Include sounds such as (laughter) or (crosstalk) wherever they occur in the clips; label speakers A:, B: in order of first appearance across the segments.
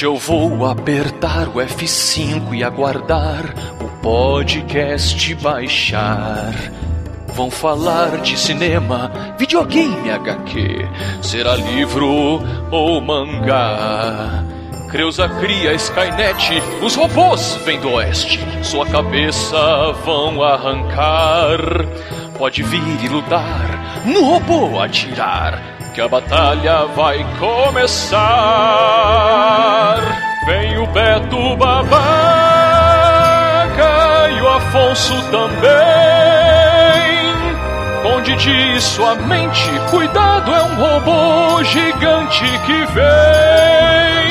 A: Hoje eu vou apertar o F5 e aguardar o podcast baixar. Vão falar de cinema, videogame HQ, será livro ou mangá. Creuza cria Skynet, os robôs vêm do oeste, sua cabeça vão arrancar. Pode vir e lutar, no robô atirar, que a batalha vai começar. Vem o Beto Babaca e o Afonso também. Com Didi e sua mente, cuidado, é um robô gigante que vem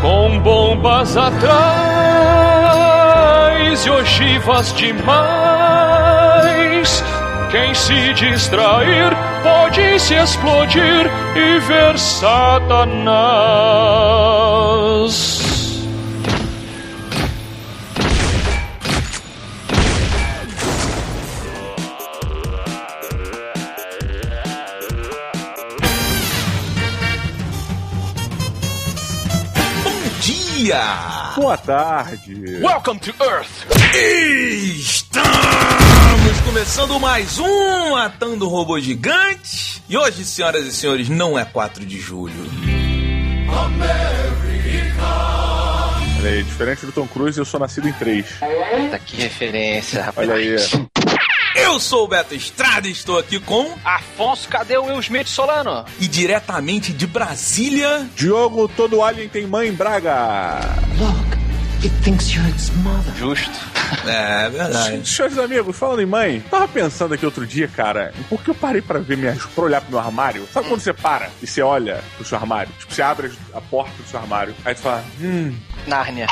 A: com bombas atrás e ogivas demais. Quem se distrair pode se explodir e ver Satanás.
B: dia!
C: Boa tarde!
A: Welcome to Earth!
B: Estamos começando mais um Matando Robô Gigante. E hoje, senhoras e senhores, não é 4 de julho.
C: Olha aí, diferente do Tom Cruise, eu sou nascido em 3.
D: Puta que referência, rapaz.
C: Olha aí.
B: Eu sou o Beto Estrada e estou aqui com.
D: Afonso, cadê o Will Smith Solano?
B: E diretamente de Brasília.
C: Diogo, todo alien tem mãe, Braga!
E: Look, it thinks you're its mother.
D: Justo.
B: É, verdade.
C: Senhores amigos, falando em mãe, tava pensando aqui outro dia, cara, em por que eu parei pra ver minhas. pra olhar pro meu armário? Sabe quando você para e você olha pro seu armário? Tipo, você abre a porta do seu armário, aí tu fala, hum.
D: Nárnia.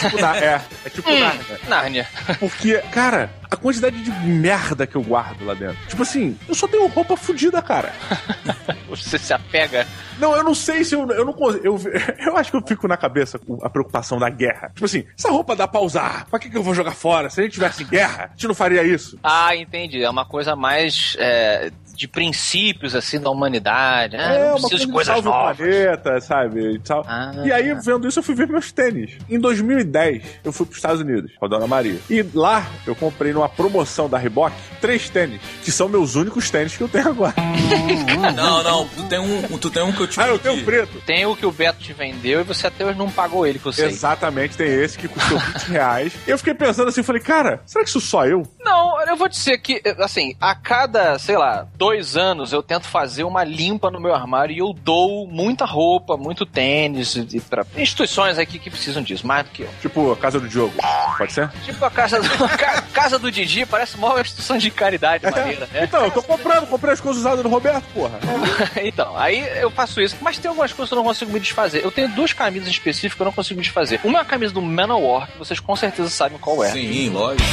C: Tipo, na- é, é tipo nada.
D: Nárnia.
C: Porque, cara, a quantidade de merda que eu guardo lá dentro. Tipo assim, eu só tenho roupa fodida, cara. (laughs)
D: Você se apega.
C: Não, eu não sei se eu, eu não consigo. Eu, (laughs) eu acho que eu fico na cabeça com a preocupação da guerra. Tipo assim, essa roupa dá pra usar. Pra que, que eu vou jogar fora? Se a gente tivesse guerra, a gente não faria isso.
D: Ah, entendi. É uma coisa mais é, de princípios, assim, da humanidade. Ah,
C: é,
D: não preciso de
C: coisa
D: coisas novas.
C: planeta, sabe? E, tal.
D: Ah.
C: e aí, vendo isso, eu fui ver meus tênis. Em 2010, eu fui pros Estados Unidos, com a Dona Maria. E lá, eu comprei numa promoção da Reebok, três tênis, que são meus únicos tênis que eu tenho agora. (laughs)
B: Não, não, tu tem um, tu tem um que eu te
C: ah, eu tenho um preto.
D: Tem o que o Beto te vendeu e você até hoje não pagou ele, que eu sei.
C: Exatamente, tem esse que custou 20 (laughs) reais. Eu fiquei pensando assim, falei, cara, será que isso sou só eu?
D: Não, eu vou dizer que, assim, a cada, sei lá, dois anos eu tento fazer uma limpa no meu armário e eu dou muita roupa, muito tênis e pra instituições aqui que precisam disso, mais do que eu.
C: Tipo, a casa do Diogo. Pode ser?
D: Tipo a casa do, (laughs) ca- casa do Didi, parece uma instituição de caridade maneira, né?
C: Então, eu tô comprando, comprei as coisas usadas do Roberto, porra. (laughs)
D: então, aí eu faço isso. Mas tem algumas coisas que eu não consigo me desfazer. Eu tenho duas camisas específicas que eu não consigo me desfazer. Uma é a camisa do Manowar, que vocês com certeza sabem qual é.
B: Sim, lógico.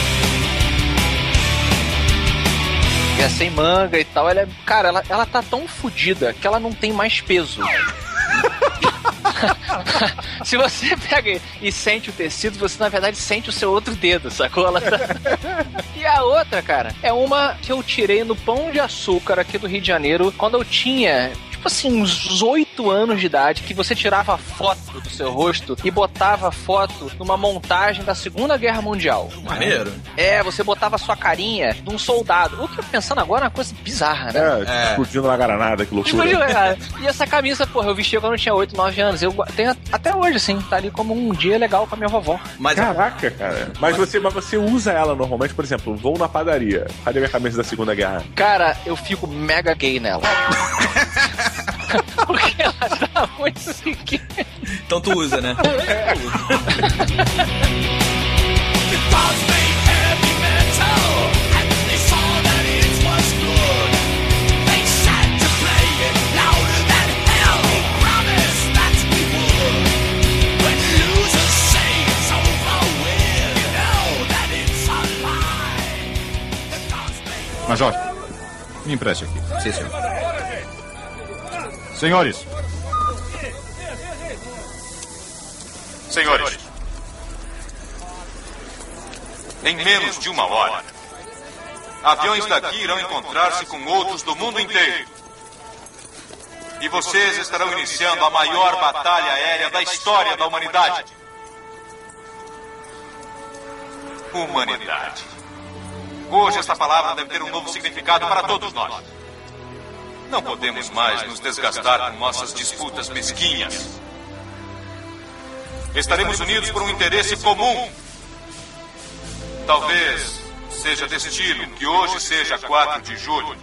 D: É sem manga e tal. Ela é, cara, ela, ela tá tão fodida que ela não tem mais peso. (laughs) Se você pega e sente o tecido, você na verdade sente o seu outro dedo, sacou? Ela tá... E a outra, cara, é uma que eu tirei no Pão de Açúcar aqui do Rio de Janeiro quando eu tinha. Tipo assim, uns oito anos de idade, que você tirava foto do seu rosto e botava foto numa montagem da Segunda Guerra Mundial.
B: Maneiro.
D: É, você botava a sua carinha de um soldado. O que eu pensando agora é uma coisa bizarra, né?
C: É,
B: É.
C: explodindo na granada, que loucura.
D: Tipo, cara, e essa camisa, porra, eu vestia quando eu tinha 8, 9 anos. Eu tenho até hoje, assim, tá ali como um dia legal com a minha vovó.
B: Mas
C: Caraca, cara. Mas você, mas você usa ela normalmente, por exemplo, vou na padaria. Cadê minha camisa da Segunda Guerra?
D: Cara, eu fico mega gay nela. (laughs) Tá muito pequena.
B: então tu usa, né?
F: Major, me empreste aqui.
B: Sim, senhor.
F: Senhores. Senhores.
G: Em menos de uma hora, aviões daqui irão encontrar-se com outros do mundo inteiro. E vocês estarão iniciando a maior batalha aérea da história da humanidade. Humanidade. Hoje esta palavra deve ter um novo significado para todos nós. Não podemos mais nos desgastar com nossas disputas mesquinhas. Estaremos unidos por um interesse comum. Talvez seja destino que hoje seja 4 de julho.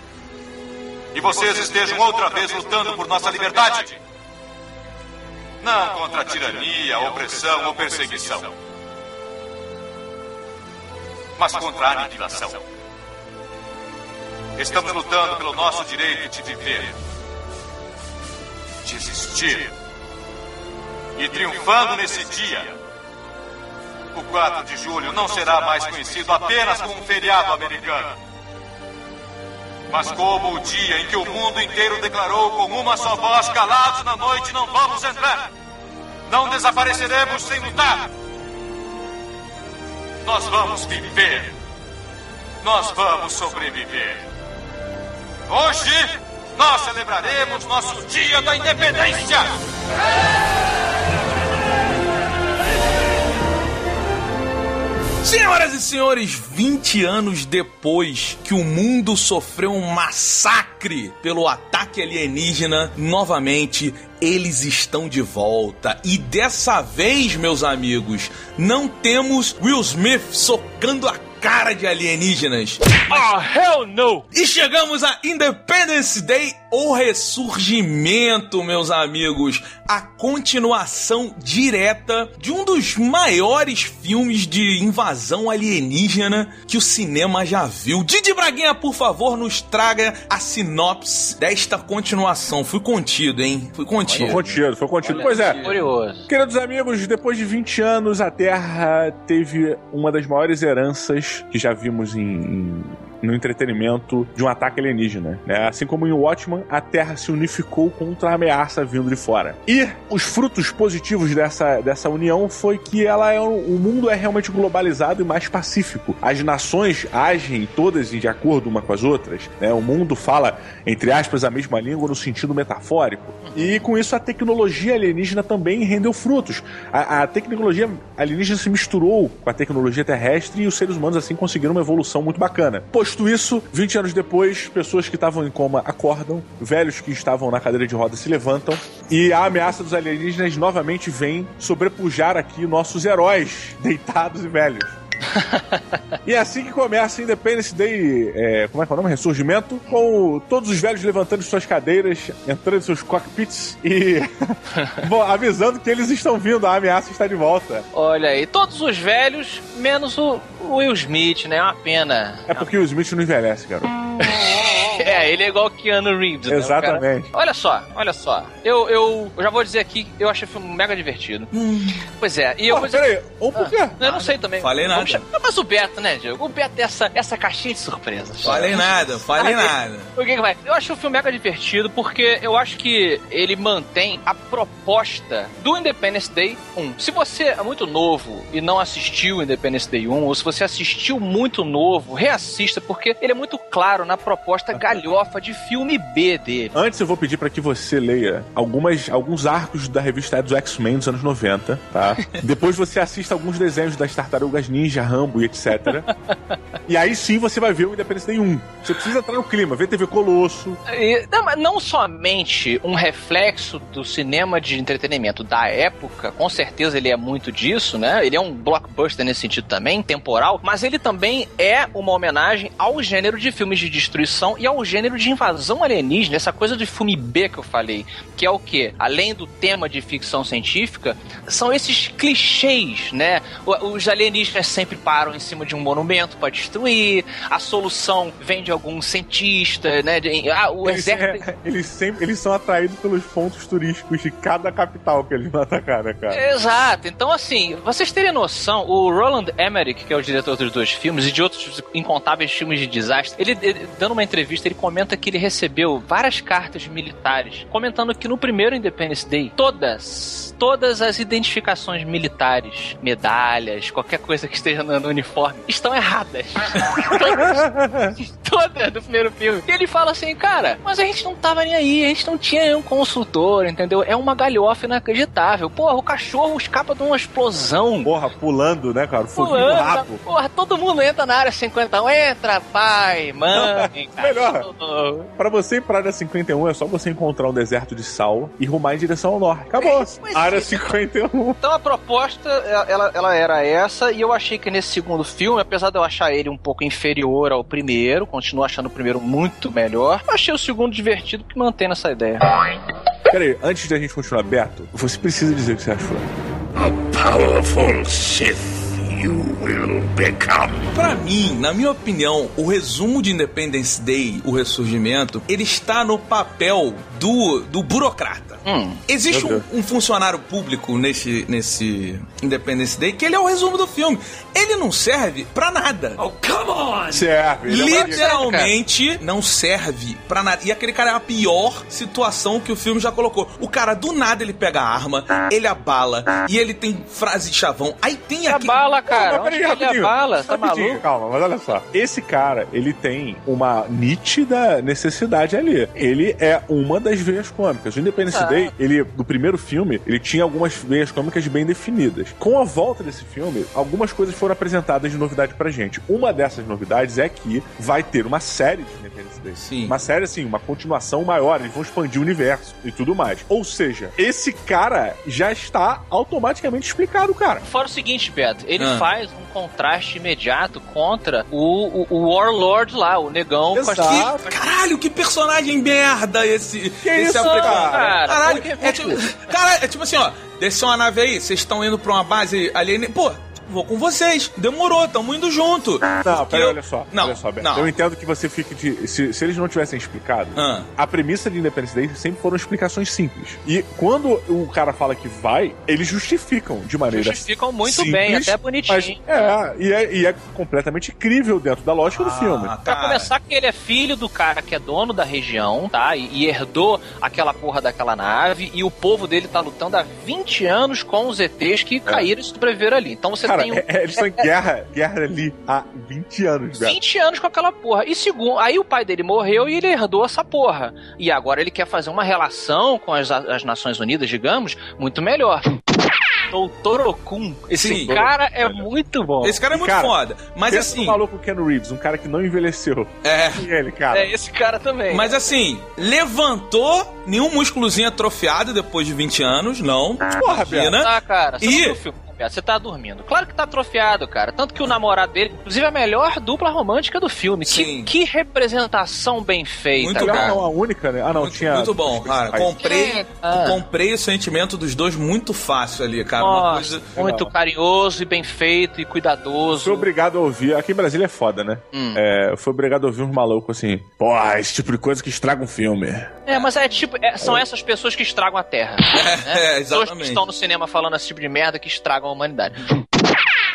G: E vocês estejam outra vez lutando por nossa liberdade. Não contra a tirania, opressão ou perseguição. Mas contra a aniquilação. Estamos lutando pelo nosso direito de viver, de existir. E triunfando nesse dia, o 4 de julho não será mais conhecido apenas como um feriado americano, mas como o dia em que o mundo inteiro declarou com uma só voz: calados na noite, não vamos entrar. Não desapareceremos sem lutar. Nós vamos viver. Nós vamos sobreviver. Hoje, nós celebraremos nosso Dia da Independência.
B: Senhoras e senhores, 20 anos depois que o mundo sofreu um massacre pelo ataque alienígena, novamente eles estão de volta. E dessa vez, meus amigos, não temos Will Smith socando a cara de alienígenas.
D: Oh, hell no!
B: E chegamos a Independence Day, o ressurgimento, meus amigos. A continuação direta de um dos maiores filmes de invasão alienígena que o cinema já viu. Didi Braguinha, por favor, nos traga a sinopse desta continuação. Fui contido, hein? Fui contido.
C: Foi contido, foi contido.
D: Olha,
C: pois é.
D: Curioso.
C: Queridos amigos, depois de 20 anos, a Terra teve uma das maiores heranças que já vimos em, em- no entretenimento de um ataque alienígena. Né? Assim como em Watchman, a Terra se unificou contra a ameaça vindo de fora. E os frutos positivos dessa, dessa união foi que ela é o mundo é realmente globalizado e mais pacífico. As nações agem todas de acordo uma com as outras. Né? O mundo fala, entre aspas, a mesma língua no sentido metafórico. E com isso a tecnologia alienígena também rendeu frutos. A, a tecnologia alienígena se misturou com a tecnologia terrestre e os seres humanos assim conseguiram uma evolução muito bacana. Posto isso, 20 anos depois, pessoas que estavam em coma acordam, velhos que estavam na cadeira de rodas se levantam e a ameaça dos alienígenas novamente vem sobrepujar aqui nossos heróis (laughs) deitados e velhos. (laughs) e é assim que começa Independence Day, é, como é que é o nome? Ressurgimento, com todos os velhos levantando suas cadeiras, entrando em seus cockpits e (laughs) bom, avisando que eles estão vindo, a ameaça está de volta.
D: Olha aí, todos os velhos, menos o o Will Smith, né? É uma pena.
C: É porque o Smith não envelhece, garoto. (laughs) (laughs)
D: É, ele é igual o Keanu Reeves. né?
C: Exatamente.
D: Olha só, olha só. Eu, eu, eu já vou dizer aqui, eu achei o filme mega divertido. Pois é, e eu
C: Pô,
D: vou dizer.
C: peraí, um por quê?
D: Eu não sei também.
B: Falei nada.
D: Mas o Beto, né, Diego? O Beto é essa, essa caixinha de surpresas.
B: Falei nada, falei (laughs) nada.
D: O que, que vai? Eu acho o filme mega divertido porque eu acho que ele mantém a proposta do Independence Day 1. Se você é muito novo e não assistiu o Independence Day 1, ou se você assistiu muito novo, reassista, porque ele é muito claro na proposta galhofa de filme B dele.
C: Antes eu vou pedir pra que você leia algumas, alguns arcos da revista dos X-Men dos anos 90, tá? (laughs) Depois você assista alguns desenhos das Tartarugas Ninja, Rambo e etc. (laughs) e aí sim você vai ver o Independence Day 1. Você precisa entrar no clima, ver TV Colosso.
D: E, não, não somente um reflexo do cinema de entretenimento da época, com certeza ele é muito disso, né? Ele é um blockbuster nesse sentido também, temporal, mas ele também é uma homenagem ao gênero de filmes de destruição e ao gênero de invasão alienígena, essa coisa de filme B que eu falei, que é o que? Além do tema de ficção científica, são esses clichês, né? O- Os alienígenas sempre param em cima de um monumento para destruir, a solução vem de algum cientista, né? De- ah, o
C: Eles,
D: exército.
C: é, eles, sempre, eles são atraídos pelos pontos turísticos de cada capital que eles (laughs) vão atacar, né, cara?
D: Exato. Então, assim, vocês terem noção, o Roland Emmerich, que é o diretor dos dois filmes e de outros incontáveis filmes de desastre, ele, ele- dando uma entrevista, ele comenta que ele recebeu várias cartas militares comentando que no primeiro Independence Day, todas, todas as identificações militares, medalhas, qualquer coisa que esteja no, uniforme, estão erradas. todas, (laughs) todas do primeiro filme. E ele fala assim, cara, mas a gente não tava nem aí, a gente não tinha nenhum consultor, entendeu? É uma galhofa inacreditável. Porra, o cachorro escapa de uma explosão.
C: Porra, pulando, né, cara? Foguinho
D: Pulando,
C: rabo.
D: porra, todo mundo entra na área 51. Entra, pai, mãe, (laughs)
C: Melhor.
D: Cachorro. (laughs)
C: Pra você ir pra área 51 é só você encontrar um deserto de sal e rumar em direção ao norte. Acabou. (laughs)
D: Mas
C: área
D: é.
C: 51.
D: Então a proposta, ela, ela era essa, e eu achei que nesse segundo filme, apesar de eu achar ele um pouco inferior ao primeiro, continuo achando o primeiro muito melhor, eu achei o segundo divertido que mantém essa ideia.
C: Pera aí, antes da gente continuar aberto, você precisa dizer o que você achou.
H: Powerful Sith you will become.
B: Pra mim, na minha opinião, o resumo de Independence Day, o ressurgimento, ele está no papel do, do burocrata.
D: Hum.
B: Existe um, um funcionário público nesse, nesse Independence Day que ele é o resumo do filme. Ele não serve pra nada.
C: Serve. ele é uma-
B: Literalmente não serve pra nada. E aquele cara é a pior situação que o filme já colocou. O cara, do nada, ele pega a arma, ele abala, e ele tem frase chavão. Aí tem
D: A
B: aquele.
D: bala, cara.
C: Não, peraí,
D: ele abala? Tá
C: Rapidinho,
D: maluco?
C: Calma, mas olha só. Esse cara, ele tem uma nítida necessidade ali. Ele é uma das veias cômicas. O Independence
D: Ah.
C: Day, ele, do primeiro filme, ele tinha algumas veias cômicas bem definidas. Com a volta desse filme, algumas coisas foram apresentadas de novidade pra gente. Uma dessas novidades é que vai ter uma série de Independence Day.
B: Sim.
C: Uma série, assim, uma continuação maior. Eles vão expandir o universo e tudo mais. Ou seja, esse cara já está automaticamente explicado, cara.
D: Fora o seguinte, Beto, ele
B: Ah.
D: faz um contraste imediato contra o, o, o Warlord lá, o negão
C: Exato.
B: Que- caralho, que personagem merda esse,
C: Que
B: esse
C: isso,
B: africano.
C: cara?
B: Caralho,
D: Porque-
B: é tipo, (laughs) cara, é tipo assim, ó, desceu uma nave aí, vocês estão indo pra uma base alienígena. Pô, vou com vocês. Demorou, tamo indo junto.
C: Não,
B: Porque
C: peraí,
B: eu-
C: olha só.
B: Não,
C: olha só, Beto.
B: não.
C: Eu entendo que você fique de. Se, se eles não tivessem explicado,
B: Ah.
C: a premissa de Independence Day sempre foram explicações simples. E quando o cara fala que vai, eles justificam de maneira
D: Justificam muito
C: simples,
D: bem, até
C: Mas,
D: bonitinho.
C: é, e é, e é completamente crível dentro da lógica do filme.
B: Ah,
D: Pra
B: cara.
D: começar, que ele é filho do cara que é dono da região, tá? E, e herdou aquela porra daquela nave. E o povo dele tá lutando há 20 anos com os ETs que caíram e sobreviveram ali. Então você
C: Cara,
D: tem um,
C: é- é- eles estão em guerra, guerra ali há 20 anos, velho.
D: 20 anos com aquela porra. E segundo, aí o pai dele morreu e ele herdou essa porra. E agora ele quer fazer uma relação com as, as Nações Unidas, digamos, muito melhor. Doutor Okun. Esse
B: Sim.
D: cara é muito bom.
B: Esse cara é muito
C: cara,
B: foda. Mas
C: Pensa
B: assim.
C: maluco Ken Reeves, um cara que não envelheceu.
B: É.
C: E ele, cara.
D: É, esse cara também.
B: Mas assim, levantou nenhum músculozinho atrofiado depois de 20 anos, não.
C: Porra, Beto.
B: Imagina.
D: Tá, cara. Você
B: E-
D: não viu o filme, né, Beto? Você tá dormindo. Claro que tá atrofiado, cara. Tanto que o namorado dele, inclusive a melhor dupla romântica do filme.
B: Sim.
D: Que, que representação bem feita,
B: Muito
D: cara.
C: não, a única, né? Ah, não,
B: muito,
C: tinha.
B: muito bom, cara. Comprei,
D: Ah.
B: comprei o sentimento dos dois muito fácil ali, cara. Uma
D: Nossa,
B: coisa.
D: muito carinhoso e bem feito e cuidadoso.
C: Fui obrigado a ouvir. Aqui em Brasília é foda, né?
D: Hum.
C: É, eu fui obrigado a ouvir uns malucos assim. Porra, esse tipo de coisa que estraga um filme.
D: É, mas é tipo, é- são essas pessoas que estragam a Terra. (laughs)
B: É,
D: Pessoas que
B: exatamente.
D: estão no cinema falando esse tipo de merda que estragam a humanidade.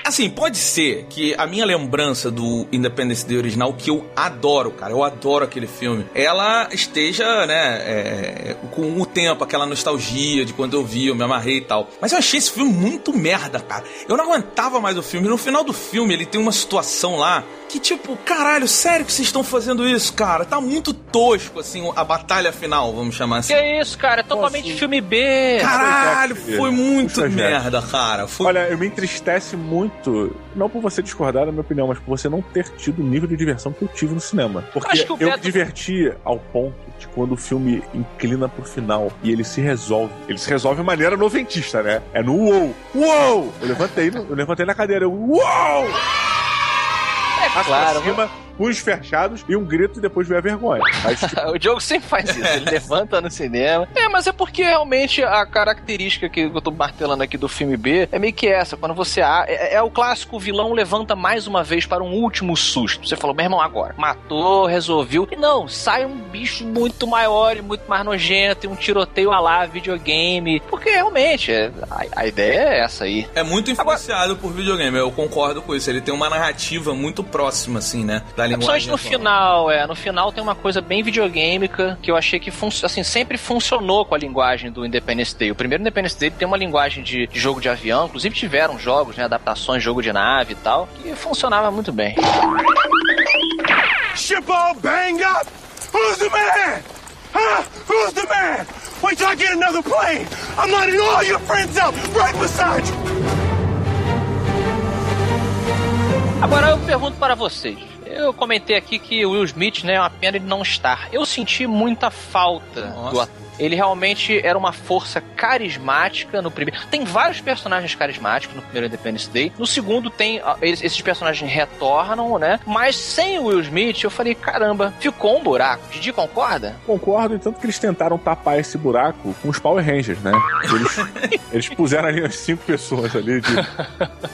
B: Assim, pode ser que a minha lembrança do Independence Day original, que eu adoro, cara, eu adoro aquele filme, ela esteja, né, é, com o tempo, aquela nostalgia de quando eu vi, eu me amarrei e tal. Mas eu achei esse filme muito merda, cara. Eu não aguentava mais o filme. No final do filme, ele tem uma situação lá que, tipo, caralho, sério que vocês estão fazendo isso, cara? Tá muito tosco, assim, a batalha final, vamos chamar assim.
D: Que é isso, cara? É totalmente
C: Posso-
D: filme B.
B: Caralho,
C: Puxa,
B: foi muito
C: puxa,
B: merda, cara. Foi
C: Olha, eu me entristece muito, não por você discordar da minha opinião, mas por você não ter tido o nível de diversão que eu tive no cinema. Porque
D: Acho que o
C: eu me
D: Beto-
C: diverti ao ponto de quando o filme inclina pro final e ele se resolve. Ele se resolve de maneira noventista, né? É no uou! Uou! Eu levantei, eu levantei na cadeira, eu, uou!
D: É
C: Pra
D: claro.
C: cima, punhos fechados e um grito e depois veio a vergonha. Mas, (laughs) tipo,
D: O Diogo sempre faz isso, ele levanta no cinema. É, mas é porque realmente a característica que eu tô martelando aqui do filme B é meio que essa. Quando você. a- É, é o clássico o vilão levanta mais uma vez para um último susto. Você falou, meu irmão, agora. Matou, resolveu. E não, sai um bicho muito maior e muito mais nojento e um tiroteio a lá, videogame. Porque realmente, é- a, a ideia é essa aí.
B: É muito influenciado por videogame, eu concordo com isso. Ele tem uma narrativa muito próxima, assim, né? Da linguagem.
D: Principalmente no final, é. No final tem uma coisa bem videogêmica que eu achei que fun assim, sempre funcionou com a linguagem do Independence Day. O primeiro Independence Day tem uma linguagem de, de jogo de avião, inclusive tiveram jogos, né? Adaptações, jogo de nave e tal, que funcionava muito bem.
H: Ship all banged up! Who's the man? Huh? Who's the man? Wait till I get another plane! I'm lining all your friends up right beside you!
D: Agora eu pergunto para vocês. Eu comentei aqui que o Will Smith, né, é uma pena ele não estar. Eu senti muita falta
B: Nossa.
D: do ator. Ele realmente era uma força carismática no primeiro. Tem vários personagens carismáticos no primeiro Independence Day. No segundo tem ah, esses personagens retornam, né? Mas sem o Will Smith, eu falei, caramba, ficou um buraco. Didi concorda?
C: Concordo, e tanto que eles tentaram tapar esse buraco com os Power Rangers, né? Eles, (laughs) eles puseram ali as cinco pessoas ali de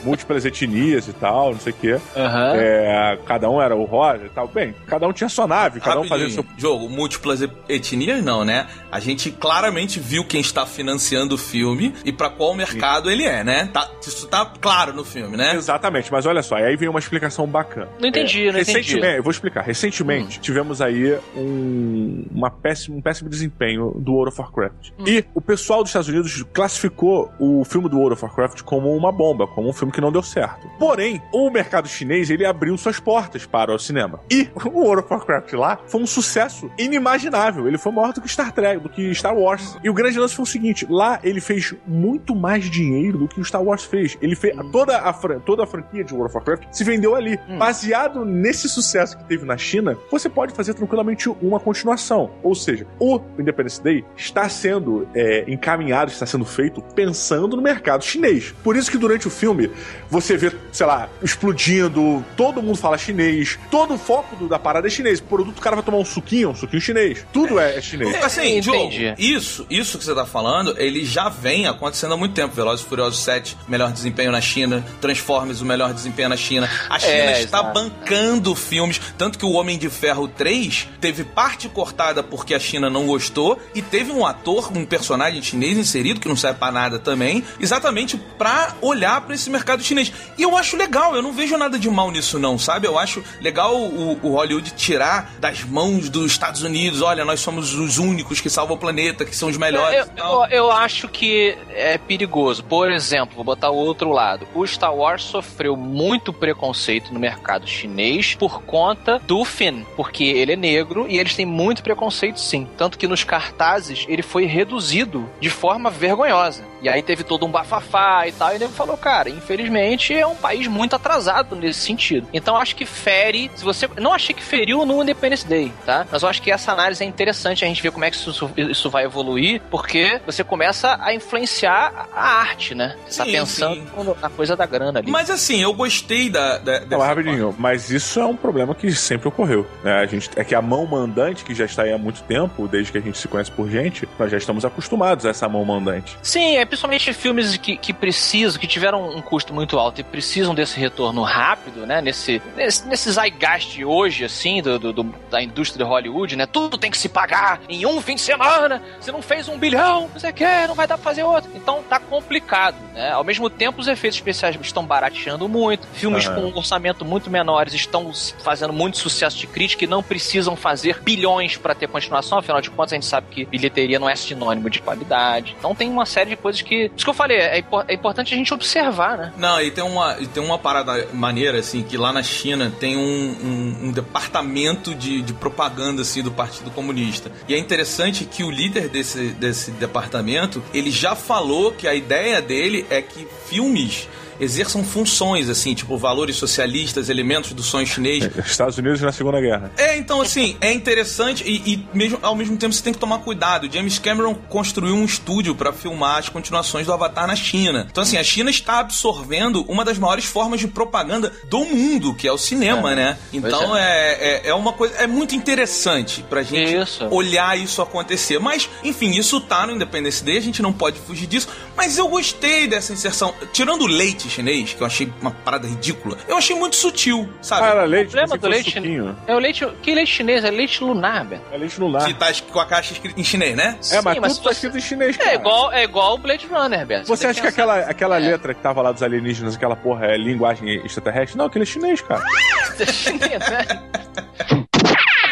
C: múltiplas etnias e tal, não sei o quê.
D: Aham.
C: É, cada um era o Roger e tal. Bem, cada um tinha sua nave, cada um fazia
B: Rapidinho,
C: seu.
B: Jogo, múltiplas etnias não, né? A gente claramente viu quem está financiando o filme e pra qual mercado ele é, né? Tá, isso tá claro no filme, né?
C: Exatamente, mas olha só, e aí vem uma explicação bacana.
D: Não entendi, não entendi.
C: Recentemente, eu vou explicar. Recentemente, tivemos aí um, uma péssima, um péssimo desempenho do World of Warcraft. E o pessoal dos Estados Unidos classificou o filme do World of Warcraft como uma bomba, como um filme que não deu certo. Porém, o mercado chinês, ele abriu suas portas para o cinema. E o World of Warcraft lá foi um sucesso inimaginável. Ele foi maior do que Star Trek, do que Star Wars. E o grande lance foi o seguinte, lá ele fez muito mais dinheiro do que o Star Wars fez. Ele fez toda a, fran- toda a franquia de World of Warcraft se vendeu ali. Baseado nesse sucesso que teve na China, você pode fazer tranquilamente uma continuação. Ou seja, o Independence Day está sendo é, encaminhado, está sendo feito pensando no mercado chinês. Por isso que durante o filme você vê, sei lá, explodindo, todo mundo fala chinês, todo o foco do- da parada é chinês. O produto, o cara vai tomar um suquinho, um suquinho chinês. Tudo é, é chinês.
B: Assim, Joe, Isso, isso que você tá falando, ele já vem acontecendo há muito tempo. Velozes e Furiosos 7, melhor desempenho na China. Transformers, o melhor desempenho na China. A China
D: É,
B: está
D: exato.
B: bancando filmes. Tanto que o Homem de Ferro 3 teve parte cortada porque a China não gostou. E teve um ator, um personagem chinês inserido, que não serve pra nada também, exatamente pra olhar pra esse mercado chinês. E eu acho legal, eu não vejo nada de mal nisso, não, sabe? Eu acho legal o, o Hollywood tirar das mãos dos Estados Unidos: olha, nós somos os únicos que salvam o planeta, que são os melhores.
D: Eu, eu- eu acho que é perigoso. Por exemplo, vou botar o outro lado. O Star Wars sofreu muito preconceito no mercado chinês por conta do Finn, porque ele é negro e eles têm muito preconceito sim. Tanto que nos cartazes ele foi reduzido de forma vergonhosa. E aí teve todo um bafafá e tal, e ele falou, cara, infelizmente é um país muito atrasado nesse sentido. Então acho que fere, se você... Não achei que feriu no Independence Day, tá? Mas eu acho que essa análise é interessante a gente ver como é que isso, isso vai evoluir, porque você começa a influenciar a arte, né? Você tá
B: Sim,
D: pensando
B: sim.
D: na coisa da grana ali.
B: Mas assim, eu gostei da. da
C: Não,
B: dessa
C: mas rapidinho, mas isso é um problema que sempre ocorreu. Né? A gente, é que a mão mandante, que já está aí há muito tempo, desde que a gente se conhece por gente, nós já estamos acostumados a essa mão mandante.
D: Sim, é principalmente filmes que, que precisam, que tiveram um custo muito alto e precisam desse retorno rápido, né? Nesse, nesse, nesse zeitgeist hoje, assim, do, do- do- da indústria de Hollywood, né? Tudo tem que se pagar em um fim de semana. Você não fez um bilhão, não sei o que, não vai dar pra fazer outro. Então tá complicado, né? Ao mesmo tempo, os efeitos especiais estão barateando muito. Filmes
C: Aham.
D: com um orçamento muito menores estão fazendo muito sucesso de crítica e não precisam fazer bilhões pra ter continuação. Afinal de contas, a gente sabe que bilheteria não é sinônimo de qualidade. Então tem uma série de coisas que. Isso que eu falei, é, é importante a gente observar, né?
B: Não, e tem uma, e tem uma parada maneira, assim, que lá na China tem um, um- um departamento de, de propaganda, assim, do Partido Comunista. E é interessante que o líder desse, desse departamento, ele já falou que a ideia dele é que filmes exerçam funções, assim, tipo valores socialistas, elementos do sonho chinês.
C: Estados Unidos na Segunda Guerra.
B: É, então assim, é interessante e, e mesmo, ao mesmo tempo você tem que tomar cuidado. James Cameron construiu um estúdio para filmar as continuações do Avatar na China. Então assim, a China está absorvendo uma das maiores formas de propaganda do mundo, que é o cinema, né? Então é. É, é uma coisa, é muito interessante pra gente
D: Isso.
B: olhar isso acontecer. Mas, enfim, isso tá no Independence Day, a gente não pode fugir disso. Mas eu gostei dessa inserção. Tirando o leite chinês, que eu achei uma parada ridícula, eu achei muito sutil, sabe?
C: Ah, era leite,
D: problema
C: pensei que
D: do leite-
C: suquinho.
D: É o leite. Que leite chinês? É leite lunar, velho.
C: É leite lar.
B: Que tá com a caixa escrita em chinês, né?
C: É, mas
D: Sim, mas
C: tudo tá
D: você-
C: escrito em chinês, cara.
D: É igual, é igual o Blade Runner, Beto.
C: Você
D: tem
C: acha que aquela, aquela
D: É.
C: letra que tava lá dos alienígenas, aquela porra é linguagem extraterrestre? Não, aquele é chinês, cara. (laughs)
D: Chinês, né? (laughs)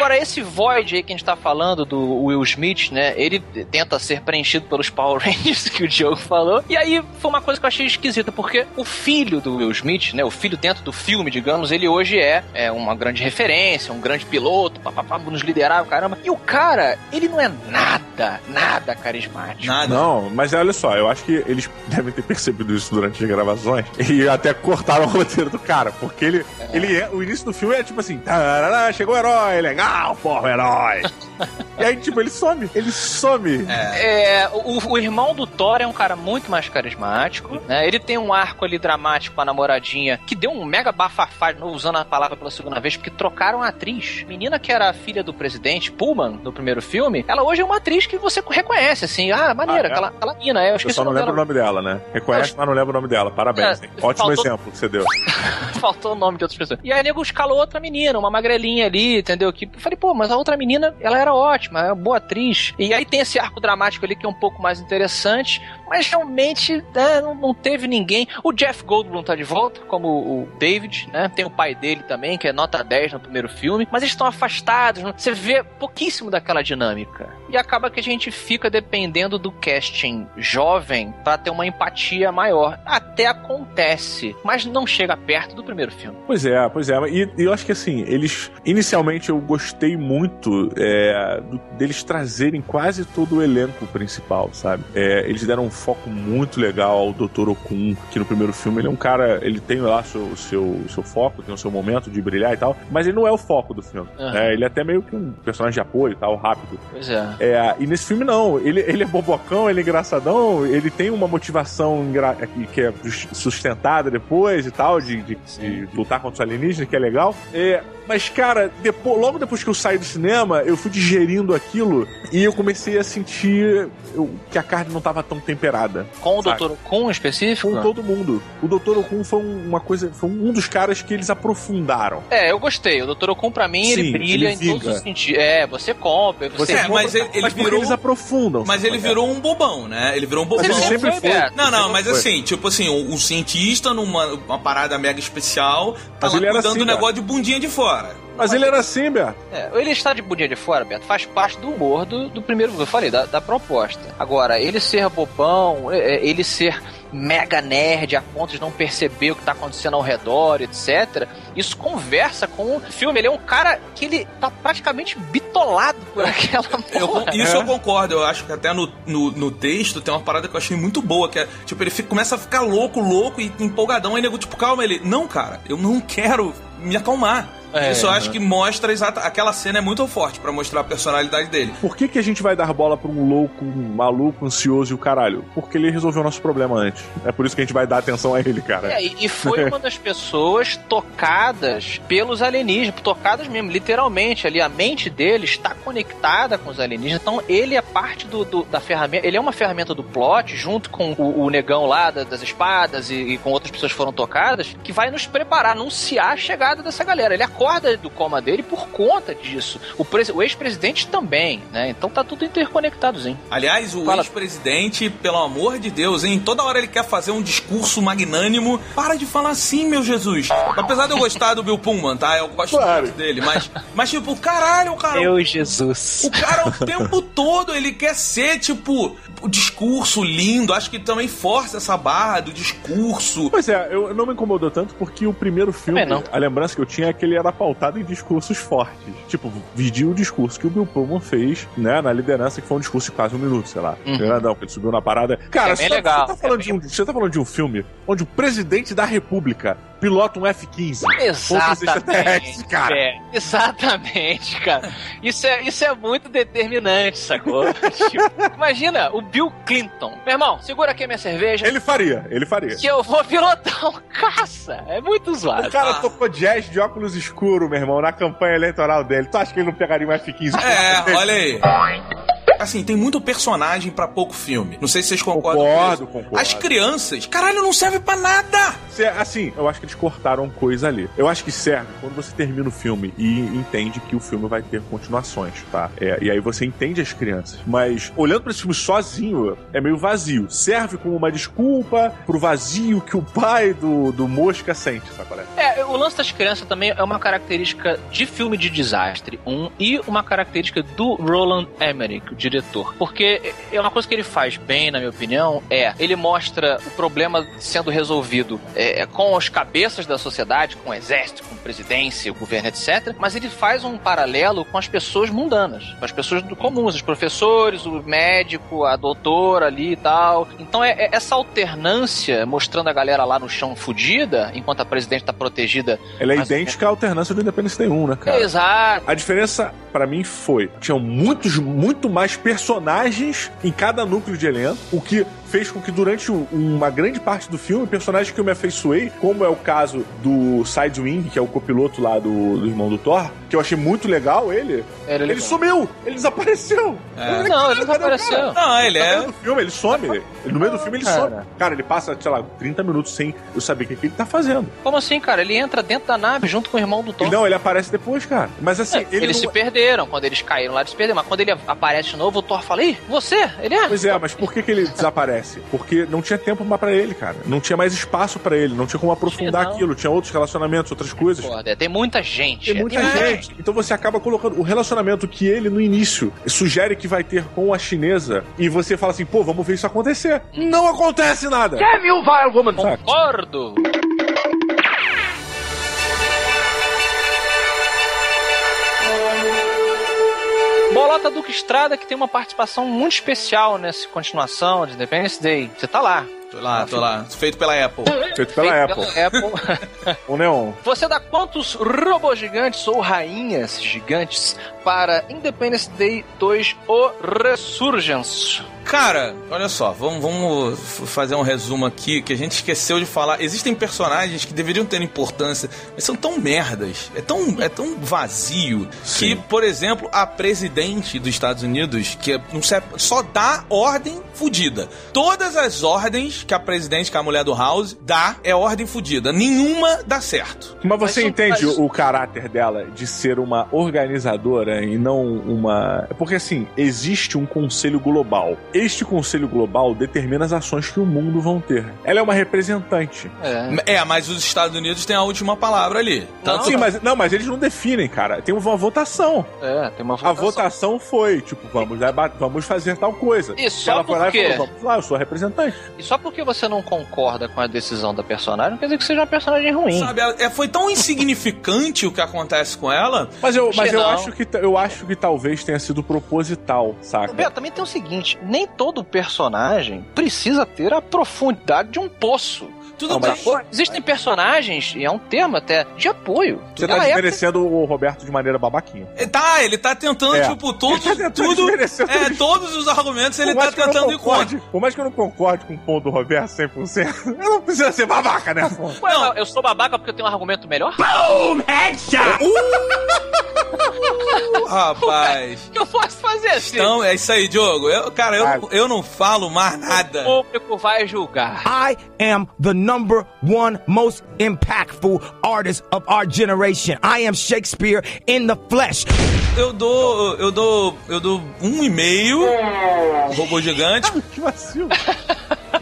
D: Agora, esse Void aí que a gente tá falando do Will Smith, né? Ele tenta ser preenchido pelos Power (laughs) Rangers, que o Diogo falou. E aí foi uma coisa que eu achei esquisita, porque o filho do Will Smith, né? O filho dentro do filme, digamos, ele hoje é, é uma grande referência, um grande piloto, papapá, nos liderava, caramba. E o cara, ele não é nada, nada carismático.
B: Nada.
C: Não, mas olha só, eu acho que eles devem ter percebido isso durante as gravações e até cortaram o roteiro do cara, porque ele é, ele é, o início do filme é tipo assim, tarará, chegou o herói, legal, porra, o herói. (laughs) e aí, tipo, ele some, ele some.
D: É, o, o irmão do Thor é um cara muito mais carismático, né? Ele tem um arco ali dramático com a namoradinha que deu um mega bafafá, novo, usando a palavra pela segunda vez, porque trocaram a atriz. Menina que era a filha do presidente, Pullman, no primeiro filme, ela hoje é uma atriz que você reconhece, assim, ah, maneira,
C: Ah, é?
D: aquela, aquela mina, é, eu
C: Eu
D: esqueci
C: só
D: o
C: não
D: nome
C: lembro
D: dela.
C: o nome dela, né? Reconhece, mas não lembro o nome dela. Parabéns.
D: É,
C: hein? Ótimo
D: faltou-
C: exemplo que você deu. (laughs)
D: Faltou o nome de outras pessoas. E aí, nego escalou outra menina, uma magrelinha ali, entendeu? Que eu falei, pô, mas a outra menina, ela era ótima, é boa atriz. E aí tem esse arco dramático ali que é um pouco mais interessante, mas realmente né, não, teve ninguém. O Jeff Goldblum tá de volta, como o David, né? Tem o pai dele também, que é nota 10 no primeiro filme, mas eles estão afastados, você vê pouquíssimo daquela dinâmica. E acaba que a gente fica dependendo do casting jovem pra ter uma empatia maior. Até acontece, mas não chega perto do primeiro filme.
C: Pois é, pois é. E, e eu acho que assim, eles. Inicialmente eu gostei muito é, do- deles trazerem quase todo o elenco principal, sabe? É, eles deram um foco muito legal ao Dr. Okun, que no primeiro filme ele é um cara. Ele tem lá seu, o seu, seu foco, tem o seu momento de brilhar e tal, mas ele não é o foco do filme. Né? Ele é até meio que um personagem de apoio e tal, rápido.
D: Pois é.
C: É, e nesse filme não, ele, ele é bobocão, ele é engraçadão, ele tem uma motivação que é sustentada depois e tal, de, de- de lutar contra os alienígenas, que é legal. É, mas, cara, depo- logo depois que eu saí do cinema, eu fui digerindo aquilo e eu comecei a sentir eu- que a carne não tava tão temperada.
D: Com o
C: Saca?
D: Dr. Kun específico?
C: Com todo mundo. O Dr. Okun foi um- uma coisa, foi um dos caras que eles aprofundaram.
D: É, eu gostei. O Dr. Okun, pra mim, ele
C: Sim,
D: brilha
C: ele
D: em todos os sentidos. É, você compra, você...
B: É,
C: compra,
B: mas ele- ele virou-
C: eles aprofundam.
B: Mas ele
C: sabe?
B: virou um bobão, né? Ele virou um bobão.
C: Mas ele sempre foi.
D: Beto.
B: Não, não, mas
C: foi.
B: assim, tipo assim, um, um cientista numa uma parada mega especial, tá
C: Mas
B: lá
C: ele era
B: cuidando
C: assim,
B: do
C: cara.
B: negócio de bundinha de fora.
C: Mas ele era assim, Beto.
D: É, ele está de bundinha de fora, Beto, faz parte do humor do, do primeiro eu falei, da, da proposta. Agora, ele ser bobão, é, é, ele ser mega nerd a ponto de não perceber o que tá acontecendo ao redor, etc. Isso conversa com o filme. Ele é um cara que ele tá praticamente bitolado por (laughs) aquela
B: Eu,
D: porra.
B: isso
C: É.
B: eu concordo, eu acho que até no, no, no texto tem uma parada que eu achei muito boa, que é, tipo, ele fica- começa a ficar louco, louco e empolgadão, aí nego, tipo, calma, ele, não, cara, eu não quero me acalmar.
D: É,
B: isso eu acho
D: né?
B: que mostra exata. Aquela cena é muito forte pra mostrar a personalidade dele.
C: Por que, que a gente vai dar bola pra um louco, um maluco, ansioso e o caralho? Porque ele resolveu o nosso problema antes. É por isso que a gente vai dar atenção a ele, cara.
D: É, e e foi (laughs) uma das pessoas tocadas pelos alienígenas, tocadas mesmo, literalmente ali. A mente dele está conectada com os alienígenas, então ele é parte do, do- da ferramenta, ele é uma ferramenta do plot, junto com o, o negão lá da- das espadas e, e com outras pessoas que foram tocadas, que vai nos preparar, anunciar a chegada dessa galera. Ele acorda do coma dele por conta disso. O, o ex-presidente também, né? Então tá tudo interconectadozinho.
B: Aliás, o
D: Fala.
B: ex-presidente, pelo amor de Deus, hein? Toda hora ele quer fazer um discurso magnânimo. Para de falar assim, meu Jesus. Apesar de eu gostar do Bill Pullman, tá? Eu gosto
C: Claro.
B: muito dele, mas, mas tipo, caralho, cara.
D: Jesus.
B: O cara o tempo (laughs) todo ele quer ser, tipo, o discurso lindo. Acho que também força essa barra do discurso.
C: Pois é, eu não me incomodou tanto porque o primeiro filme, a lembrança que eu tinha é que ele era pautado em discursos fortes. Tipo, vidia o discurso que o Bill Pullman fez, né, na liderança, que foi um discurso de quase um minuto, sei lá.
D: Uhum.
C: Grandão, que ele subiu na parada. Cara,
D: É
C: você, tá-
D: legal,
C: você tá falando
D: é
C: de um, você tá falando de um filme onde o presidente da república pilota um F-15.
D: Exatamente,
C: cara.
D: é, exatamente, cara. Isso é, isso é muito determinante, sacou? (laughs) Tipo, imagina o Bill Clinton. Meu irmão, segura aqui a minha cerveja
C: Ele faria, ele faria.
D: que eu vou pilotar um caça. É muito zoado.
C: O cara
B: Ah.
C: tocou jazz de óculos escuros, meu irmão, na campanha eleitoral dele. Tu acha que ele não pegaria um F-15?
B: É, olha aí. Assim, tem muito personagem pra pouco filme. Não sei se vocês concordam
C: Concordo,
B: com isso.
C: concordo.
B: As crianças, caralho, não serve pra nada!
C: Assim, eu acho que eles cortaram coisa ali. Eu acho que serve quando você termina o filme e entende que o filme vai ter continuações, tá? É, e aí você entende as crianças. Mas olhando pra esse filme sozinho, é meio vazio. Serve como uma desculpa pro vazio que o pai do, do Mosca sente, sabe qual é?
D: É, o lance das crianças também é uma característica de filme de desastre, um, e uma característica do Roland Emmerich, o diretor. Porque é uma coisa que ele faz bem, na minha opinião, é ele mostra o problema sendo resolvido é, com os cabeças da sociedade, com o exército, com a presidência, o governo, etc. Mas ele faz um paralelo com as pessoas mundanas, com as pessoas comuns, os professores, o médico, a doutora ali e tal. Então é, é essa alternância mostrando a galera lá no chão fudida, enquanto a presidente tá protegida.
C: Ela é
D: Mas-
C: idêntica à alternância do Independence Day 1, né, cara?
D: Exato.
C: A diferença, pra mim, foi: tinham muitos, muito mais personagens em cada núcleo de elenco, o que fez com que durante uma grande parte do filme, personagens que eu me afeiçoei, como é o caso do Sidewing, que é o copiloto lá do, do irmão do Thor, que eu achei muito legal ele,
D: Era
C: ele
D: legal.
C: sumiu, ele desapareceu.
B: É.
D: Não, ele desapareceu.
B: Não, ele
C: No
B: é.
C: meio do filme, ele some. Ele- no meio do filme, ele
D: Cara.
C: some. Cara, ele passa, sei lá, 30 minutos sem eu saber o que, que ele tá fazendo.
D: Como assim, cara? Ele entra dentro da nave junto com o irmão do Thor.
C: Não, ele aparece depois, cara. Mas assim,
D: É,
C: ele
D: eles
C: não-
D: se perderam. Quando eles caíram lá, eles se perderam. Mas quando ele aparece de novo, o Thor fala: Ih, você? Ele é?
C: Pois é, mas por que, que ele desaparece? Porque não tinha tempo mais pra ele, cara. Não tinha mais espaço pra ele, não tinha como aprofundar
D: não.
C: aquilo, tinha outros relacionamentos, outras coisas.
D: Porra, é, tem muita gente.
C: Tem muita
D: é,
C: gente. Então você acaba colocando o relacionamento que ele, no início, sugere que vai ter com a chinesa, e você fala assim, pô, vamos ver isso acontecer. Não acontece nada!
E: Damn you, vile woman!
D: Concordo. Bolota Duque Estrada, que tem uma participação muito especial nessa continuação de Independence Day. Você tá lá.
B: Tô lá, tô lá. Feito pela Apple.
C: Feito pela
D: Feito
C: Apple.
D: pela Apple. (laughs)
C: O Neon.
D: Você dá quantos robôs gigantes ou rainhas gigantes para Independence Day 2 O Resurgence?
B: Cara, olha só, vamos, vamos fazer um resumo aqui que a gente esqueceu de falar. Existem personagens que deveriam ter importância, mas são tão merdas, é tão, é tão vazio que, por exemplo, a presidente dos Estados Unidos, que é- não serve- só dá ordem fudida. Todas as ordens que a presidente, que é a mulher do House, dá é ordem fudida. Nenhuma dá certo.
C: Mas você
D: Mas-
C: entende
D: mas-
C: o caráter dela de ser uma organizadora e não uma. É Porque assim, existe um conselho global. Este conselho global determina as ações que o mundo vão ter. Ela é uma representante.
D: É.
B: É, mas os Estados Unidos têm a última palavra ali. Tanto
C: Sim, mas não, mas eles não definem, cara. Tem uma votação.
D: É, tem uma
C: A
D: votação.
C: votação foi, tipo, vamos, vamos fazer tal coisa.
D: E só
C: ela foi lá e
D: porque-
C: falou, vamos lá, eu sou a representante.
D: E só porque você não concorda com a decisão da personagem, não quer dizer que seja uma personagem ruim.
B: Sabe, ela- é, foi tão insignificante o que acontece com ela.
C: Mas eu, mas eu
D: Não.
C: acho que eu acho que talvez tenha sido proposital, saca?
D: Beto, também tem o seguinte: nem todo personagem precisa ter a profundidade de um poço.
B: Tudo
C: Não,
B: bem.
C: mas-
D: Existem personagens, e é um termo até, de apoio.
C: Você tá
D: época-
C: desmerecendo o Roberto de maneira babaquinha.
B: É, Tá, ele tá tentando,
C: É.
B: tipo, tudo, (laughs)
C: Ele tá tentando
B: tudo. É, todos os argumentos ele tá tentando ir
C: concorde-
B: contra.
C: Por mais que eu não concorde com o ponto do Roberto 100%, (laughs) eu não preciso ser babaca, né? pô? (laughs)
D: Ué,
B: Não.
D: eu sou babaca porque eu tenho um argumento melhor?
B: Uh, rapaz.
D: O que eu posso fazer assim?
B: Então, é isso aí, Diogo. Eu, cara, eu, eu não falo mais nada.
D: O público vai julgar.
I: I am the number one most impactful artist of our generation. I am Shakespeare in the flesh.
B: Eu dou. Eu dou. Eu dou um e meio. Robô gigante. (laughs)
C: Que vacilo.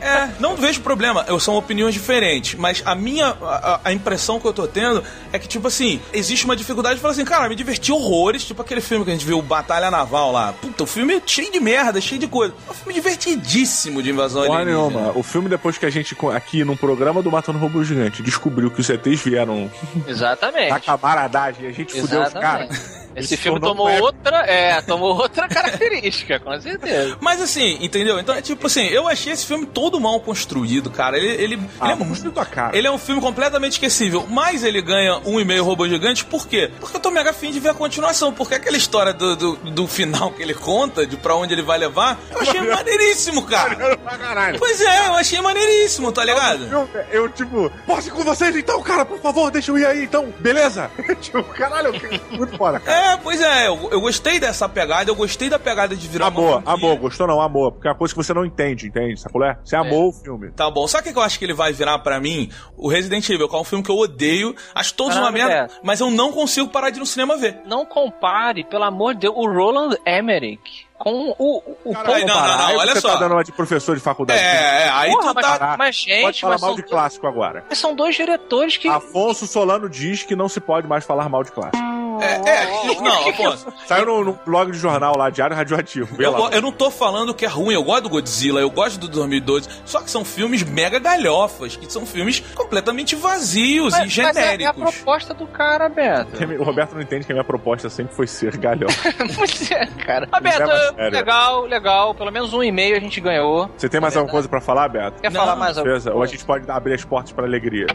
B: É, não vejo problema. Eu são opiniões diferentes, mas a minha a, a impressão que eu tô tendo é que tipo assim, existe uma dificuldade de falar assim, cara, me diverti horrores, tipo aquele filme que a gente viu Batalha Naval lá. Puta, o filme é cheio de merda, cheio de coisa. É um filme divertidíssimo de invasão
C: Porra
B: alienígena.
C: nenhuma. O filme, depois que a gente, aqui num programa do Matando Robô Gigante, descobriu que os ETs vieram
D: Exatamente.
C: na camaradagem e a gente fudeu os caras.
D: Esse
C: se
D: filme tomou
C: um eco.
D: outra, é, tomou outra característica, com certeza.
B: Mas assim, entendeu? Então é tipo assim, eu achei esse filme todo mal construído, cara. Ele, ele,
C: Ah,
B: ele é
C: construiu tua cara.
B: Ele é um filme completamente esquecível, mas ele ganha um e meio robô gigante, por quê? Porque eu tô mega afim de ver a continuação, porque aquela história do, do, do final que ele conta, de pra onde ele vai levar, eu achei maneiríssimo, cara.
C: pra caralho.
B: Pois é, eu achei maneiríssimo, tá ligado?
C: Eu, eu, tipo, posso ir com vocês então, cara, por favor, deixa eu ir aí então, beleza? (laughs) tipo, caralho, muito foda, cara.
B: É, pois é, eu, eu gostei dessa pegada, eu gostei da pegada de virar
C: Amor,
B: uma franquia.
C: amor, gostou não, amor. Porque é uma coisa que você não entende, entende? Sacolé? Você amou o filme.
B: Tá bom. Sabe o que eu acho que ele vai virar pra mim? O Resident Evil, que é um filme que eu odeio. Acho todos
D: Ah,
B: uma merda,
D: é.
B: mas eu não consigo parar de ir no cinema ver.
D: Não compare, pelo amor de Deus, o Roland Emmerich com o, o
B: Caralho, não, não, não, olha
C: você
B: só.
C: tá dando uma de professor de faculdade.
B: É, é, aí
D: Porra,
B: tu
D: mas,
B: tá.
D: mas, gente,
C: Pode falar
D: mas
C: mal de
D: dois,
C: clássico agora.
D: mas são dois diretores que.
C: Afonso Solano diz que não se pode mais falar mal de clássico.
B: É, é, não, (laughs) Afonso.
C: Saiu no, no blog de jornal lá, Diário Radioativo. Vê
B: Eu,
C: lá.
B: go- eu não tô falando que é ruim, eu gosto do Godzilla, eu gosto do 2012, só que são filmes mega galhofas, que são filmes completamente vazios
D: mas,
B: e
D: mas é, é a
B: genéricos.
D: proposta do cara, Beto.
C: O Roberto não entende que a minha proposta sempre foi ser galhofa. (laughs)
D: Pois é, cara. Ah, Beto, legal, legal. Pelo menos um e-mail a gente ganhou.
C: Você tem mais alguma coisa pra falar, Beto?
D: Quer
B: Não,
D: falar mais alguma
C: Beleza? Ou a gente pode abrir as portas pra alegria.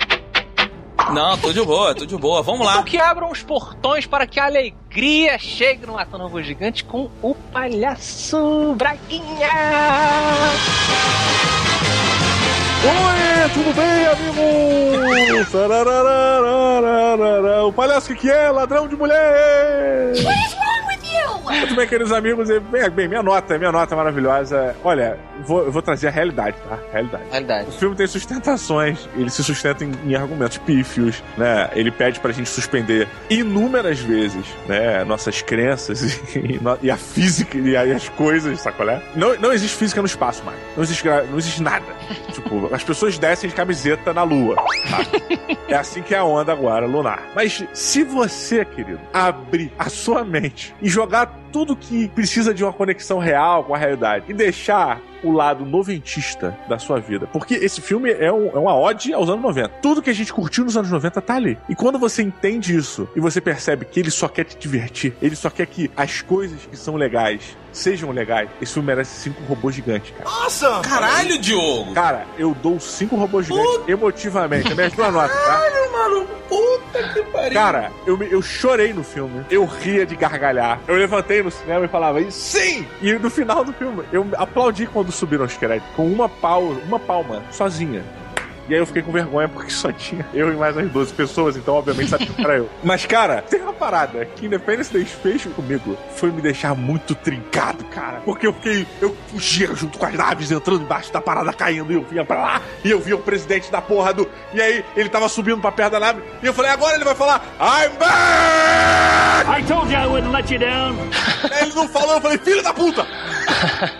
B: Não, tô de boa, tô de boa, vamos lá.
D: Então que abram os portões para que a alegria chegue no Matando Gigante com o palhaço Braguinha.
C: Oi, tudo bem, amigo? O palhaço que que é? Ladrão de mulher! Muito bem, queridos amigos. Bem, bem, minha nota, minha nota maravilhosa. Olha, vou, eu vou trazer a realidade, tá? Realidade.
D: Realidade.
C: O filme tem sustentações, ele se sustenta em, em argumentos pífios, né? Ele pede pra gente suspender inúmeras vezes, né? Nossas crenças (laughs) e, e e a física e as coisas, sacolé? Não, não existe física no espaço mais. Não existe, não existe nada. (laughs) tipo, as pessoas descem de camiseta na lua. tá? É assim que é a onda agora, lunar. Mas se você, querido, abrir a sua mente e jogar jogar tudo que precisa de uma conexão real com a realidade e deixar o lado noventista da sua vida. Porque esse filme é, um- é uma ode aos anos 90. Tudo que a gente curtiu nos anos 90 tá ali. E quando você entende isso e você percebe que ele só quer te divertir, ele só quer que as coisas que são legais sejam legais, esse filme merece cinco robôs gigantes, cara.
B: Caralho, Diogo!
C: Cara, eu dou cinco robôs gigantes emotivamente. É minha notas, tá?
B: Mano, puta que pariu.
C: Cara, eu, eu chorei no filme. Eu ria de gargalhar. Eu levantei no cinema e falava, sim! E no final do filme, eu aplaudi quando subiram os créditos. Com uma pausa, uma palma, sozinha. E aí eu fiquei com vergonha porque só tinha eu e mais umas 12 pessoas, então obviamente sabia que era eu. (laughs) Mas, cara, tem uma parada que Independence Day fez comigo. Foi me deixar muito trincado, cara. Porque eu fiquei. Eu fugia junto com as naves, entrando embaixo da parada caindo, e eu vinha pra lá, e eu via o presidente da porra do. E aí ele tava subindo pra perto da nave, e eu falei, agora ele vai falar, I'm back!
H: I told you I wouldn't let you down.
C: Aí ele não falou, eu falei, filho da puta! (laughs)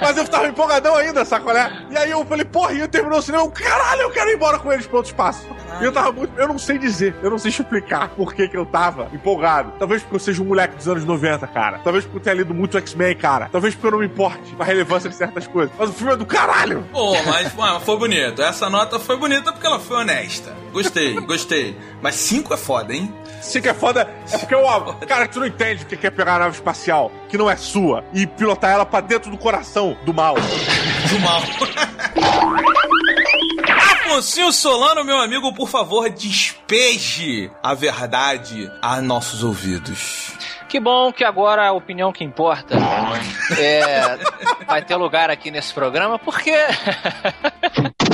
C: Ainda, sacolé? E aí eu falei, porra, e eu terminou o cinema, caralho, eu quero ir embora com eles pro outro espaço. E eu tava muito. Eu não sei dizer, eu não sei explicar por que, que eu tava empolgado. Talvez porque eu seja um moleque dos anos 90, cara. Talvez porque eu tenha lido muito X-Men, cara. Talvez porque eu não me importe com a relevância de certas coisas. Mas o filme é do caralho!
B: Pô, mas mano, foi bonito. Essa nota foi bonita porque ela foi honesta. Gostei, (laughs) gostei. Mas cinco é foda, hein?
C: Sim que é foda, é porque eu. Cara, tu não entende o que é pegar a nave espacial, que não é sua, e pilotar ela pra dentro do coração do mal.
B: Do mal. (laughs) Afonso Solano, meu amigo, por favor, despeje a verdade a nossos ouvidos.
D: Que bom que agora a opinião que importa é, vai ter lugar aqui nesse programa, porque. (laughs)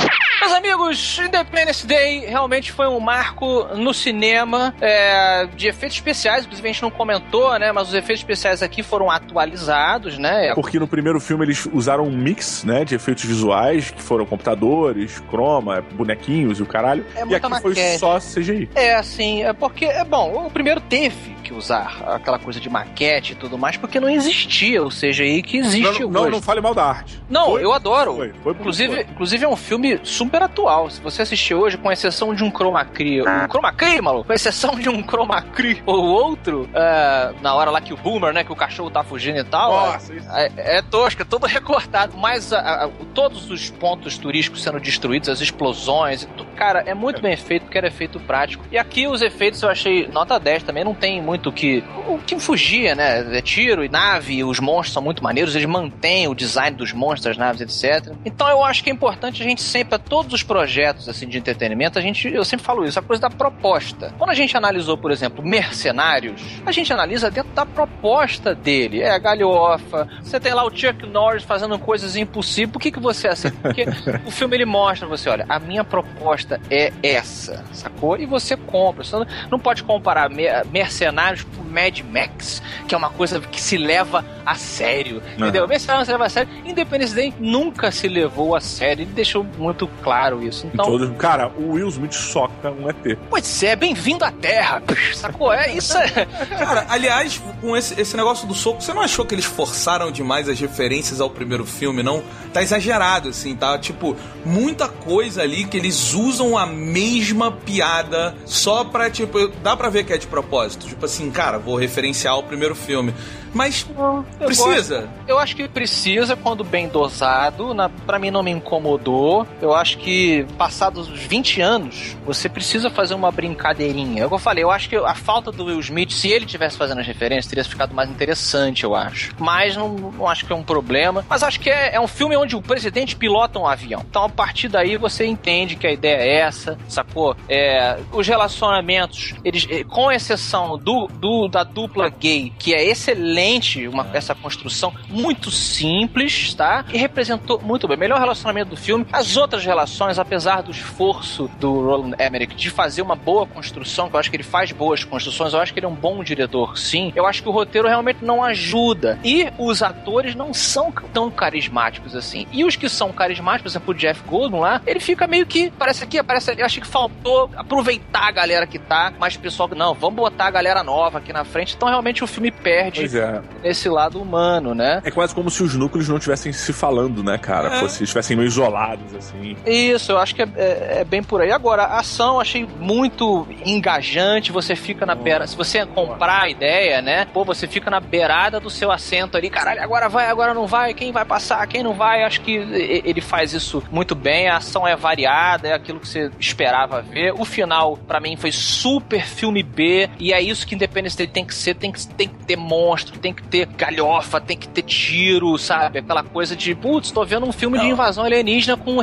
D: Meus amigos, Independence Day realmente foi um marco no cinema é, de efeitos especiais. Inclusive, a gente não comentou, né? Mas os efeitos especiais aqui foram atualizados, né?
C: Porque no primeiro filme eles usaram um mix, né, de efeitos visuais, que foram computadores, croma, bonequinhos e o caralho.
D: É
C: e aqui foi
D: maquete.
C: só CGI.
D: É, assim, é porque, é bom, o primeiro teve que usar aquela coisa de maquete e tudo mais, porque não existia o CGI que existe
C: Não, não,
D: hoje.
C: não fale mal da arte.
D: Não,
C: Foi-
D: eu adoro.
C: Foi, foi
D: Inclusive,
C: foi.
D: inclusive é um filme super atual. Se você assistir hoje, com exceção de um chroma key, um chroma key, maluco, com exceção de um chroma key ou outro, é, na hora lá que o boomer, né, que o cachorro tá fugindo e tal,
C: Nossa, isso.
D: é, é tosca, todo (laughs) recortado, mas a- a- todos os pontos turísticos sendo destruídos, as explosões, tu- cara, é muito bem feito porque era efeito prático. E aqui os efeitos eu achei nota 10 também, não tem muito o que o que fugia, né? É tiro e nave, os monstros são muito maneiros, eles mantêm o design dos monstros, das naves, etc. Então eu acho que é importante a gente sempre, a todos os projetos assim de entretenimento, a gente, eu sempre falo isso, a coisa da proposta. Quando a gente analisou, por exemplo, Mercenários, a gente analisa dentro da proposta dele. É a galhofa, você tem lá o Chuck Norris fazendo coisas impossíveis. Por que, que você aceita? Porque (laughs) o filme ele mostra você, olha, a minha proposta é essa, sacou? E você compra. Você não, pode comparar mer- Mercenários com Mad Max, que é uma coisa que se leva a sério, entendeu? Mercenários se leva a sério. Independence Day nunca se levou a sério. Ele deixou muito claro isso.
C: Em
D: Então,
C: todos- Cara, o Will Smith soca um ET.
D: pois é, bem-vindo à Terra, sacou? É isso. É...
B: Cara, aliás, com esse, esse negócio do soco, você não achou que eles forçaram demais as referências ao primeiro filme, não? Tá exagerado, assim, tá? Tipo, muita coisa ali que eles usam a mesma piada só pra, tipo, dá pra ver que é de propósito. Tipo assim, cara, vou referenciar o primeiro filme. Mas
D: Eu
B: precisa.
D: gosto- Eu acho que precisa quando bem dosado. Na, pra mim não me incomodou. Eu acho que passados os 20 anos, você precisa fazer uma brincadeirinha. É que eu falei, eu acho que a falta do Will Smith, se ele tivesse fazendo as referências, teria ficado mais interessante, eu acho. Mas não, não acho que é um problema. Mas acho que é, é um filme onde o presidente pilota um avião. Então a partir daí você entende que a ideia é essa, sacou? É, os relacionamentos, eles, eh, com exceção do, do- da dupla gay, que é excelente, uma, essa construção muito simples, tá? E representou muito bem. Melhor relacionamento do filme. As outras relações, apesar do esforço do Roland Emmerich de fazer uma boa construção, que eu acho que ele faz boas construções, eu acho que ele é um bom diretor, sim. Eu acho que o roteiro realmente não ajuda. E os atores não são tão carismáticos assim. E os que são carismáticos, por exemplo, o Jeff Goldblum lá, ele fica meio que parece aqui, aparece ali. Eu acho que faltou aproveitar a galera que tá, mas o pessoal não, vamos botar a galera nova aqui na frente. Então realmente o filme perde
C: é.
D: nesse lado humano, né?
C: É quase como se os núcleos não estivessem se falando, né, cara?
B: É.
C: Fosse, estivessem meio isolados, assim.
D: Isso, eu acho que é, é- é bem por aí. Agora, a ação eu achei muito engajante. Você fica na beira. Se você comprar a ideia, né? Pô, você fica na beirada do seu assento ali. Caralho, agora vai, agora não vai. Quem vai passar, quem não vai. Acho que ele faz isso muito bem. A ação é variada, é aquilo que você esperava ver. O final, pra mim, foi super filme B. E é isso que Independence Day tem que ser. Tem que, tem que ter monstro, tem que ter galhofa, tem que ter tiro, sabe? Aquela coisa de, putz, tô vendo um filme de
B: Não.
D: invasão alienígena com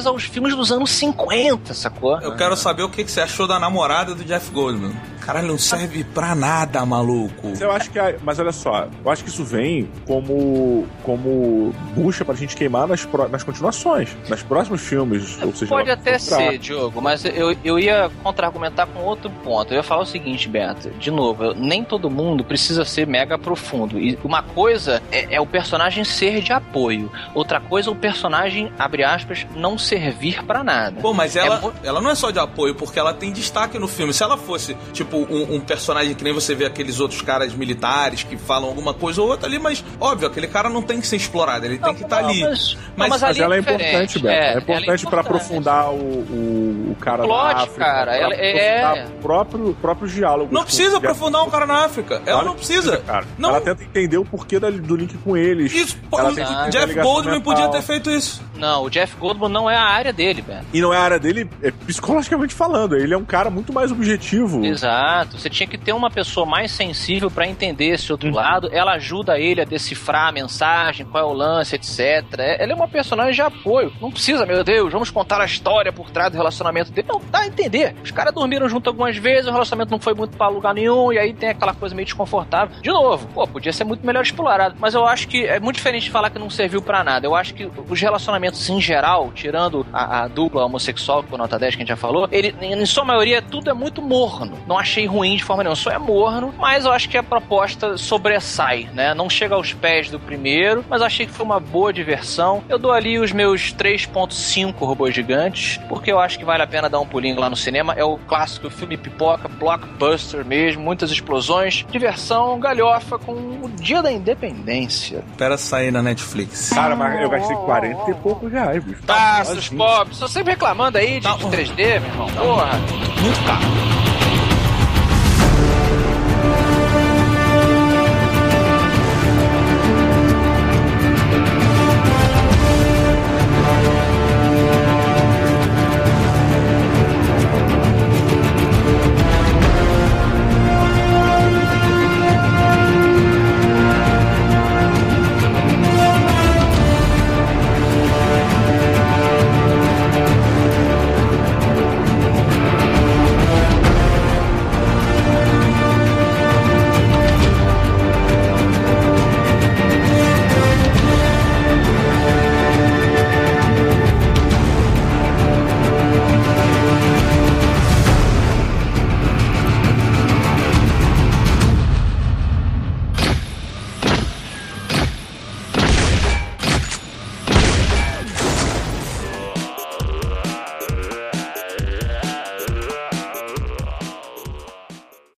D: referências aos filmes dos anos 50, sacou?
B: Eu quero saber o que, que você achou da namorada do Jeff Goldblum. Caralho, não serve pra nada, maluco.
C: Mas eu acho que. a- Mas olha só, eu acho que isso vem como. como bucha pra gente queimar nas, nas continuações. Nos próximos filmes. Ou seja,
D: Pode até ser, Diogo, mas eu, eu ia contra-argumentar com outro ponto. Eu ia falar o seguinte, Beto, de novo, eu- nem todo mundo precisa ser mega profundo. E uma coisa é, é o personagem ser de apoio, outra coisa é o personagem, abre aspas, não servir pra nada.
B: Pô, mas ela,
D: É
B: ela não é só de apoio, porque ela tem destaque no filme. Se ela fosse, tipo, um, um personagem que nem você vê aqueles outros caras militares que falam alguma coisa ou outra ali, mas, óbvio, aquele cara não tem que ser explorado, ele tem que estar
D: não,
B: ali.
D: mas-
B: Mas-
D: mas
C: Mas
D: ali
C: ela é
D: diferente.
C: importante, Beto.
D: É,
C: É,
D: é
C: importante pra
D: importante.
C: aprofundar o, o, o cara
D: Plot,
C: da África.
D: cara, ela é-
C: o próprio, próprios diálogos.
B: Não
C: com-
B: precisa aprofundar um cara na África. Ela
C: Ela
B: não precisa.
C: cara.
B: Não.
C: Ela tenta entender o porquê da- do link com eles.
B: Isso,
C: Ela
B: Jeff Goldblum
C: mental.
B: podia ter feito isso.
D: Não, o Jeff Goldblum não é a área dele, Beto.
C: E não é a área dele, é psicologicamente falando. Ele é um cara muito mais objetivo.
D: Exato. Você tinha que ter uma pessoa mais sensível pra entender esse outro lado. Ela ajuda ele a decifrar a mensagem, qual é o lance, etc. É- Ela é uma personagem de apoio. Não precisa, meu Deus, vamos contar a história por trás do relacionamento dele. Não, dá a entender. Os caras dormiram junto algumas vezes, o relacionamento não foi muito pra lugar nenhum, e aí tem aquela coisa meio desconfortável. De novo, pô, podia ser muito melhor explorado. Mas eu acho que é muito diferente de falar que não serviu pra nada. Eu acho que os relacionamentos em geral, tirando a, a dupla homossexual, que o nota 10 que a gente já falou, ele, em sua maioria, tudo é muito morno. Não achei ruim de forma nenhuma, só é morno, mas eu acho que a proposta sobressai, né? Não chega aos pés do primeiro, mas eu achei que foi uma boa diversão. Eu dou ali os meus 3.5 robôs gigantes, porque eu acho que vale a pena dar um pulinho lá no cinema. É o clássico filme pipoca, blockbuster mesmo, muitas explosões, diversão, galhofa com o Dia da Independência.
B: Espera sair na Netflix.
C: Cara, mas eu gastei 40 e poucos reais, bicho.
D: Tá. Pobres, tô sempre reclamando aí de,
B: Tá.
D: de 3D, meu irmão. Porra.
B: Muito caro.